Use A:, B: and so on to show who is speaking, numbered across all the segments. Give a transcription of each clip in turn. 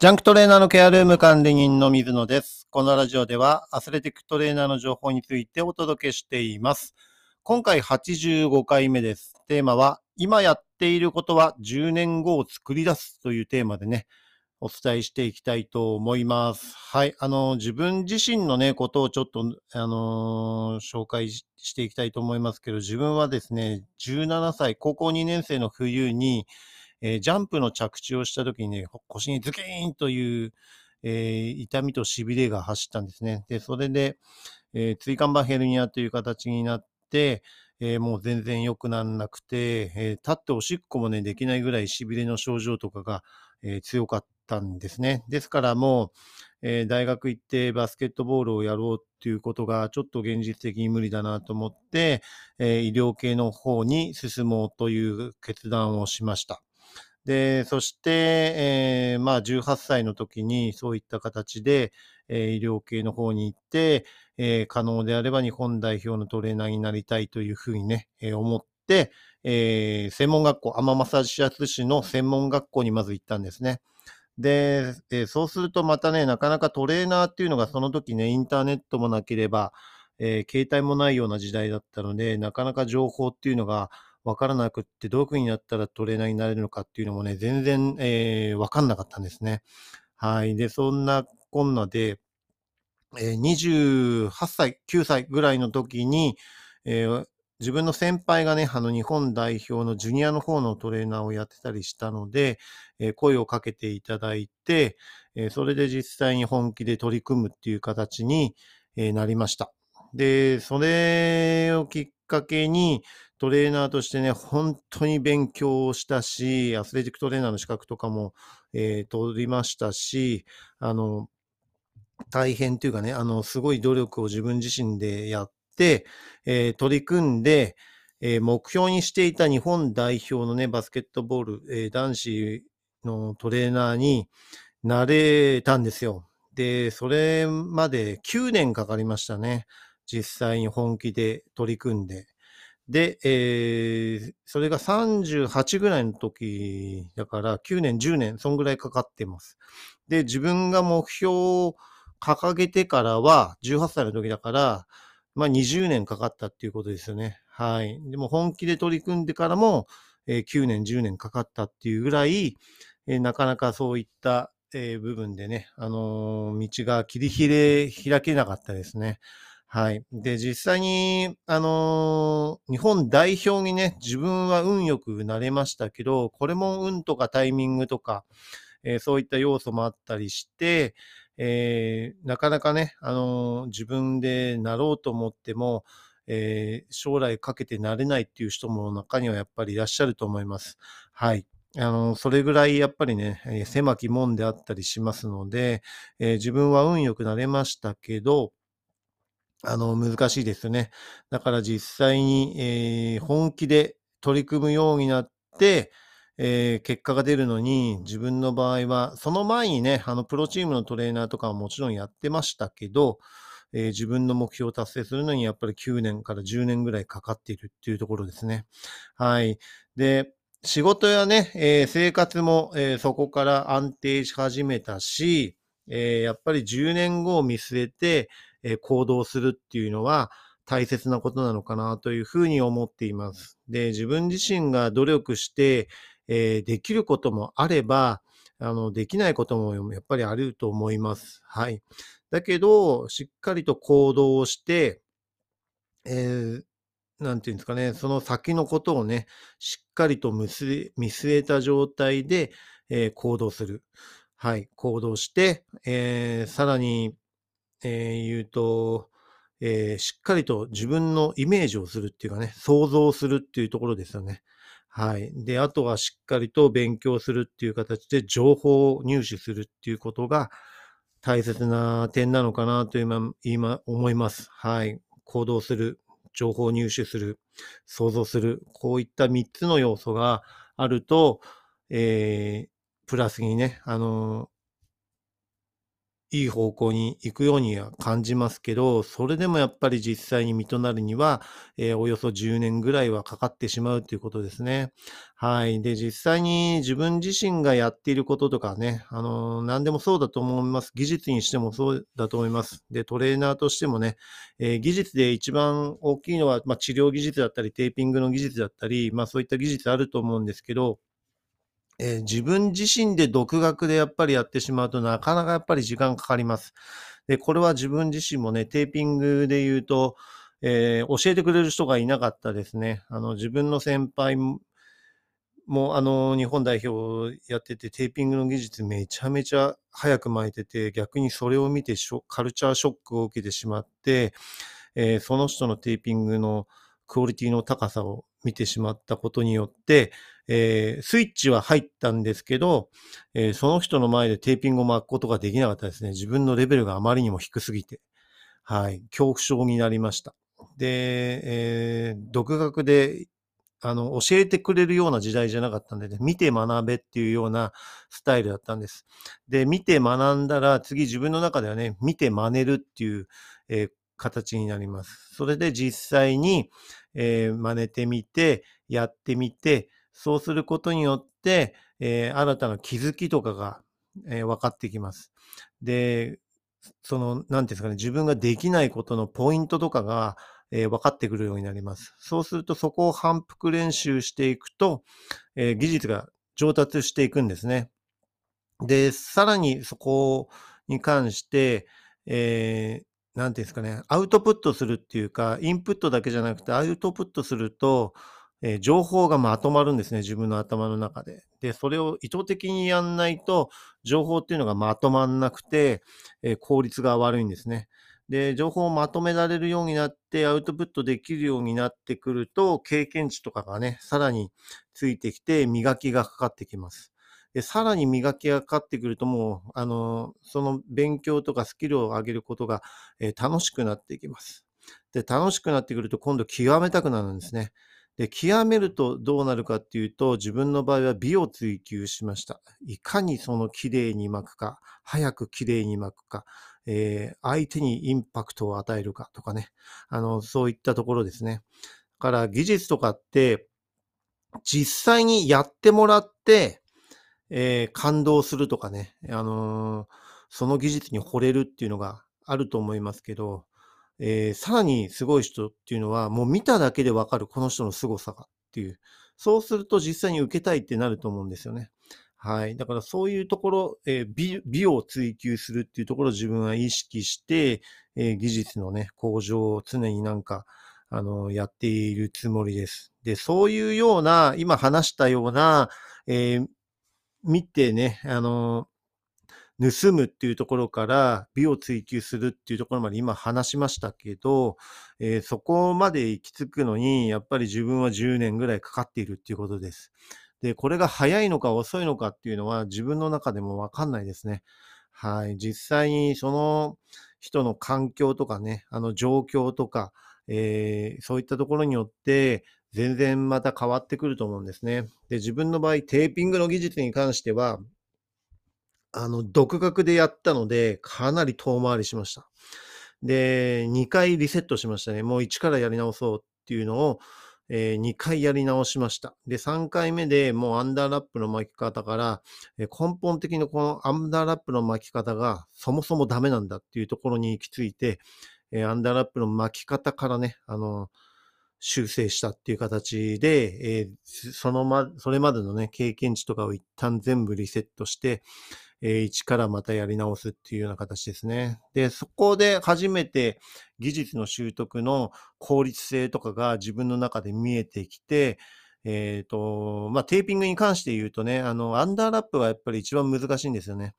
A: ジャンクトレーナーのケアルーム管理人の水野です。このラジオではアスレティックトレーナーの情報についてお届けしています。今回85回目です。テーマは今やっていることは10年後を作り出すというテーマでね、お伝えしていきたいと思います。はい。あの、自分自身のね、ことをちょっと、あのー紹介ししていきたいと思いますけど、自分はですね、17歳、高校2年生の冬に、えージャンプの着地をした時にね、腰にズキーンという、えー痛みと痺れが走ったんですね。で、それで、え椎間板ヘルニアという形になって、えーもう全然良くならなくて、えー立っておしっこもね、できないぐらい痺れの症状とかが、えー強かったんですね。ですからもう、え大学行ってバスケットボールをやろうっていうことがちょっと現実的に無理だなと思って、え医療系の方に進もうという決断をしました。で、そして、えーまあ、18歳の時にそういった形で、えー医療系の方に行って、えー可能であれば日本代表のトレーナーになりたいというふうにね、えー思って、えー専門学校、アママサシアス市の専門学校にまず行ったんですね。で、えーそうするとまたね、なかなかトレーナーっていうのがその時ね、インターネットもなければ、えー携帯もないような時代だったので、なかなか情報っていうのがわからなくって、どういうふうになったらトレーナーになれるのかっていうのもね、全然、えーわかんなかったんですね。はい。で、そんなこんなで、えー28歳、9歳ぐらいの時に、えー自分の先輩がね、あの日本代表のジュニアの方のトレーナーをやってたりしたので、えー声をかけていただいて、えそれで実際に本気で取り組むっていう形に、えなりました。で、それをきっっかけに、トレーナーとしてね、本当に勉強をしたし、アスレティックトレーナーの資格とかも、えー取りましたし、あの、大変というかね、あの、すごい努力を自分自身でやって、えー取り組んで、えー目標にしていた日本代表のね、バスケットボール、えー男子のトレーナーになれたんですよ。で、それまで9年かかりましたね。実際に本気で取り組んで。で、えーそれが38ぐらいの時だから、9年、10年、そんぐらいかかってます。で、自分が目標を掲げてからは、18歳の時だから、まあ20年かかったっていうことですよね。はい。でも本気で取り組んでからも、えー9年、10年かかったっていうぐらい、えーなかなかそういった、えー部分でね、あのー道が切り、開けなかったですね。はい。で、実際に、あのー日本代表にね、自分は運よくなれましたけど、これも運とかタイミングとか、えーそういった要素もあったりして、えーなかなかね、あのー自分でなろうと思っても、えー将来かけてなれないっていう人も中にはやっぱりいらっしゃると思います。はい。あの、それぐらいやっぱりね、えー狭き門であったりしますので、えー自分は運よくなれましたけど、あの、難しいですよね。だから実際に、えー本気で取り組むようになって、えー結果が出るのに、自分の場合は、その前にね、あの、プロチームのトレーナーとかはもちろんやってましたけど、えー自分の目標を達成するのにやっぱり9年から10年ぐらいかかっているっていうところですね。はい。で、仕事やね、えー生活も、えーそこから安定し始めたし、えーやっぱり10年後を見据えて、え行動するっていうのは大切なことなのかなというふうに思っています。で、自分自身が努力して、えできることもあれば、あの、できないこともやっぱりあると思います。はい。だけど、しっかりと行動をして、えーなんていうんですかね、その先のことをね、しっかりと見据え見据えた状態で、えー行動する。はい、行動して、えーさらに、えー言うと、えーしっかりと自分のイメージをするっていうかね、想像するっていうところですよね。はい。で、あとはしっかりと勉強するっていう形で情報を入手するっていうことが大切な点なのかなと今、今思います。はい。行動する、情報入手する、想像する、こういった3つの要素があると、えープラスにね、あのいい方向に行くようには感じますけど、それでもやっぱり実際に実となるには、えーおよそ10年ぐらいはかかってしまうということですね。はい。で、実際に自分自身がやっていることとかね、あのー何でもそうだと思います。技術にしてもそうだと思います。で、トレーナーとしてもね、えー技術で一番大きいのは、まあ、治療技術だったり、テーピングの技術だったり、まあそういった技術あると思うんですけど、えー自分自身で独学でやっぱりやってしまうとなかなかやっぱり時間かかります。で、これは自分自身もね、テーピングで言うと、えー教えてくれる人がいなかったですね。あの、自分の先輩も、あの、日本代表やってて、テーピングの技術めちゃめちゃ早く巻いてて、逆にそれを見てカルチャーショックを受けてしまって、えーその人のテーピングのクオリティの高さを見てしまったことによって、えースイッチは入ったんですけど、えーその人の前でテーピングを巻くことができなかったですね。自分のレベルがあまりにも低すぎて。はい。恐怖症になりました。で、えー独学で、あの、教えてくれるような時代じゃなかったんでね、見て学べっていうようなスタイルだったんです。で、見て学んだら、次自分の中ではね、見て真似るっていう、えー形になります。それで実際に、えー真似てみて、やってみて、そうすることによって、えー新たな気づきとかが、えー分かってきます。で、その、なんていうんですかね、自分ができないことのポイントとかが、えー分かってくるようになります。そうすると、そこを反復練習していくと、えー技術が上達していくんですね。で、さらにそこに関して、えーなんていうんですかね、アウトプットするっていうか、インプットだけじゃなくて、アウトプットすると、えー情報がまとまるんですね、自分の頭の中で。で、それを意図的にやんないと、情報っていうのがまとまんなくて、えー効率が悪いんですね。で、情報をまとめられるようになって、アウトプットできるようになってくると、経験値とかがね、さらについてきて、磨きがかかってきます。で、さらに磨きがかかってくると、もう、あの、その勉強とかスキルを上げることが、えー楽しくなっていきます。で、楽しくなってくると、今度極めたくなるんですね。で、極めるとどうなるかっていうと、自分の場合は美を追求しました。いかにその綺麗に巻くか、早く綺麗に巻くか、えー相手にインパクトを与えるかとかね。あの、そういったところですね。だから技術とかって、実際にやってもらって、えー感動するとかね、あのーその技術に惚れるっていうのがあると思いますけど、えーさらにすごい人っていうのは、もう見ただけでわかる、この人の凄さがっていう。そうすると実際に受けたいってなると思うんですよね。はい。だからそういうところ、えー美美を追求するっていうところを自分は意識して、えー技術のね、向上を常になんか、あの、やっているつもりです。で、そういうような、今話したような、えー見てね、あの、盗むっていうところから美を追求するっていうところまで今話しましたけど、えーそこまで行き着くのに、やっぱり自分は10年ぐらいかかっているっていうことです。で、これが早いのか遅いのかっていうのは自分の中でもわかんないですね。はい。実際にその人の環境とかね、あの状況とか、えーそういったところによって全然また変わってくると思うんですね。で、自分の場合、テーピングの技術に関しては、あの、独学でやったので、かなり遠回りしました。で、2回リセットしましたね。もう一からやり直そうっていうのを、え2回やり直しました。で、3回目でもうアンダーラップの巻き方から、え根本的にこのアンダーラップの巻き方がそもそもダメなんだっていうところに行き着いて、えアンダーラップの巻き方からね、あの、修正したっていう形で、えーそのま、それまでのね、経験値とかを一旦全部リセットして、えー一からまたやり直すっていうような形ですね。で、そこで初めて技術の習得の効率性とかが自分の中で見えてきて、えっ、と、まあ、テーピングに関して言うとね、あの、アンダーラップがやっぱり一番難しいんですよね。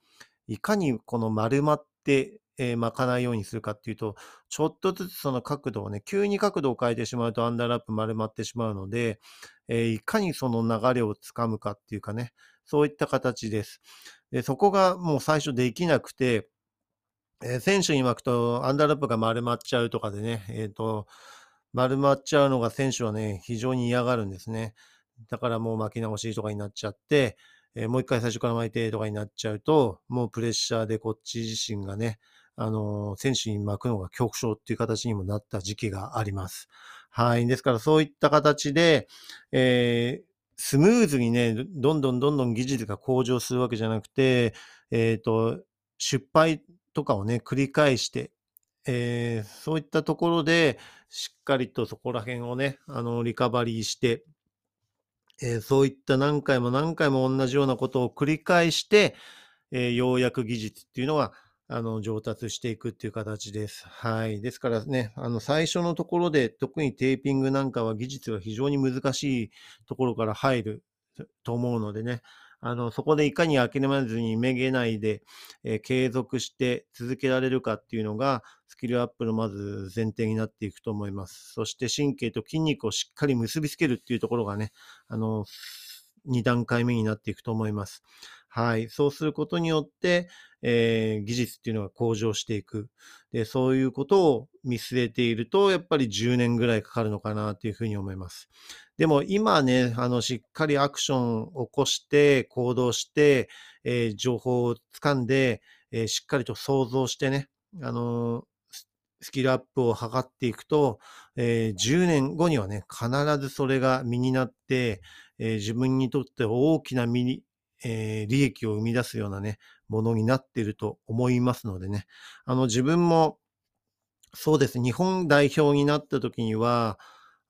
A: いかにこの丸まって、えー巻かないようにするかっていうと、ちょっとずつその角度をね、急に角度を変えてしまうとアンダーラップ丸まってしまうので、えーいかにその流れをつかむかっていうかね、そういった形です。でそこがもう最初できなくて、えー選手に巻くとアンダーラップが丸まっちゃうとかでね、えっ、と、丸まっちゃうのが選手はね、非常に嫌がるんですね。だからもう巻き直しとかになっちゃって、えもう一回最初から巻いてとかになっちゃうと、もうプレッシャーでこっち自身がね、あの選手に巻くのが恐怖症っていう形にもなった時期があります。はい。ですからそういった形で、えースムーズにね、どんどんどんどん技術が向上するわけじゃなくて、えっ、と、失敗とかをね、繰り返して、えーそういったところで、しっかりとそこら辺をね、あの、リカバリーして、えーそういった何回も何回も同じようなことを繰り返して、えーようやく技術っていうのは、あの、上達していくっていう形です。はい。ですからね、あの、最初のところで、特にテーピングなんかは技術が非常に難しいところから入ると思うのでね、あの、そこでいかに諦めずにめげないで、えー継続して続けられるかっていうのが、スキルアップのまず前提になっていくと思います。そして神経と筋肉をしっかり結びつけるっていうところがね、あの、2段階目になっていくと思います。はい。そうすることによって、えー技術っていうのが向上していく。で、そういうことを見据えていると、やっぱり10年ぐらいかかるのかなというふうに思います。でも今ね、あの、しっかりアクションを起こして、行動して、えー情報を掴んで、えーしっかりと想像してね、あのススキルアップを図っていくと、えー10年後にはね、必ずそれが身になって、えー自分にとって大きな身に、えー利益を生み出すようなね、ものになっていると思いますのでね、あの、自分も、そうです。日本代表になった時には、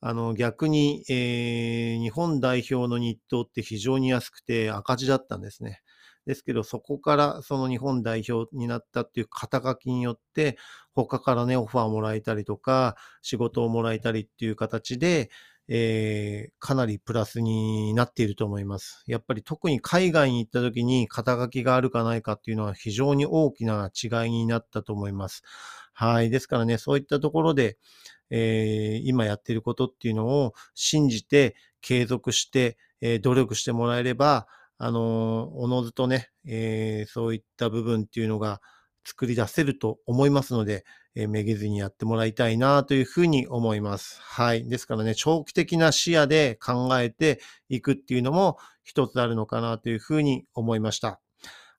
A: あの、逆に、えー日本代表の日当って非常に安くて赤字だったんですね。ですけど、そこからその日本代表になったっていう肩書きによって、他からね、オファーもらえたりとか、仕事をもらえたりっていう形で、えーかなりプラスになっていると思います。やっぱり特に海外に行った時に肩書きがあるかないかっていうのは非常に大きな違いになったと思います。はい。ですからね、そういったところで、えー今やってることっていうのを信じて継続して、えー努力してもらえれば、あのーおのずとね、えそういった部分っていうのが作り出せると思いますので、えめげずにやってもらいたいなというふうに思います。はい。ですからね、長期的な視野で考えていくっていうのも一つあるのかなというふうに思いました。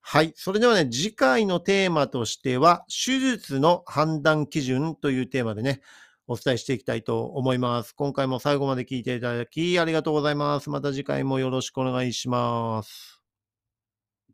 A: はい。それではね、次回のテーマとしては、手術の判断基準というテーマでね、お伝えしていきたいと思います。今回も最後まで聞いていただきありがとうございます。また次回もよろしくお願いします。